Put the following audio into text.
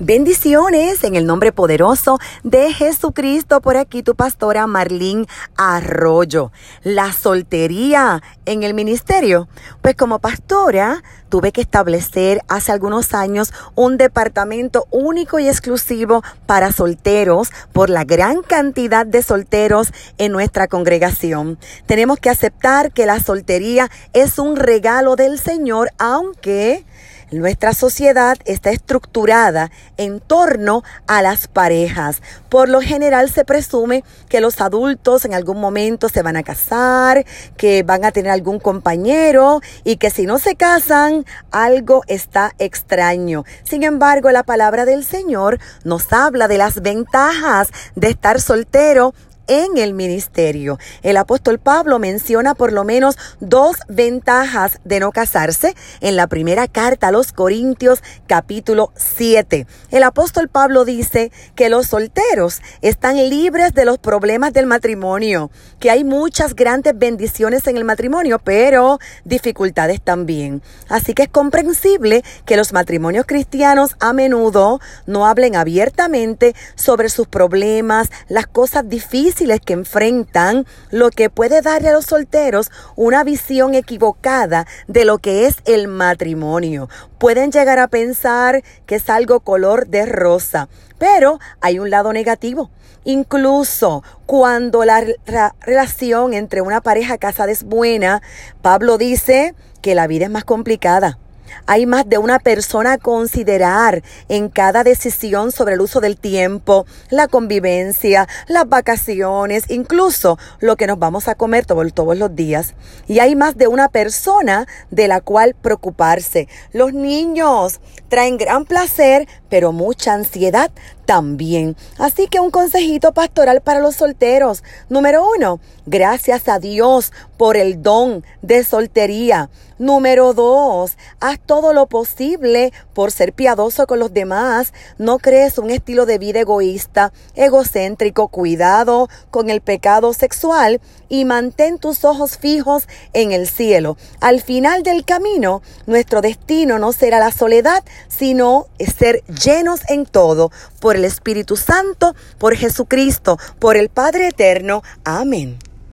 Bendiciones en el nombre poderoso de Jesucristo. Por aquí tu pastora Marlene Arroyo. La soltería en el ministerio. Pues como pastora tuve que establecer hace algunos años un departamento único y exclusivo para solteros por la gran cantidad de solteros en nuestra congregación. Tenemos que aceptar que la soltería es un regalo del Señor, aunque nuestra sociedad está estructurada en torno a las parejas. Por lo general se presume que los adultos en algún momento se van a casar, que van a tener algún compañero y que si no se casan, algo está extraño. Sin embargo, la palabra del Señor nos habla de las ventajas de estar soltero en el ministerio. El apóstol Pablo menciona por lo menos dos ventajas de no casarse en la primera carta a los Corintios capítulo 7. El apóstol Pablo dice que los solteros están libres de los problemas del matrimonio, que hay muchas grandes bendiciones en el matrimonio, pero dificultades también. Así que es comprensible que los matrimonios cristianos a menudo no hablen abiertamente sobre sus problemas, las cosas que enfrentan, lo que puede darle a los solteros una visión equivocada de lo que es el matrimonio. Pueden llegar a pensar que es algo color de rosa, pero hay un lado negativo. Incluso cuando la relación entre una pareja casada es buena, Pablo dice que la vida es más complicada hay más de una persona a considerar en cada decisión sobre el uso del tiempo, la convivencia, las vacaciones, incluso lo que nos vamos a comer todos, los días. Y hay más de una persona de la cual preocuparse. Los niños traen gran placer, pero mucha ansiedad también. Así que un consejito pastoral para los solteros. Número uno, gracias a Dios por el don de soltería. Número dos, haz todo lo posible por ser piadoso con los demás. No crees un estilo de vida egoísta, egocéntrico, cuidado con el pecado sexual y mantén tus ojos fijos en el cielo. Al final del camino, nuestro destino no será la soledad, sino ser llenos en todo por el Espíritu Santo, por Jesucristo, por el Padre Eterno. Amén.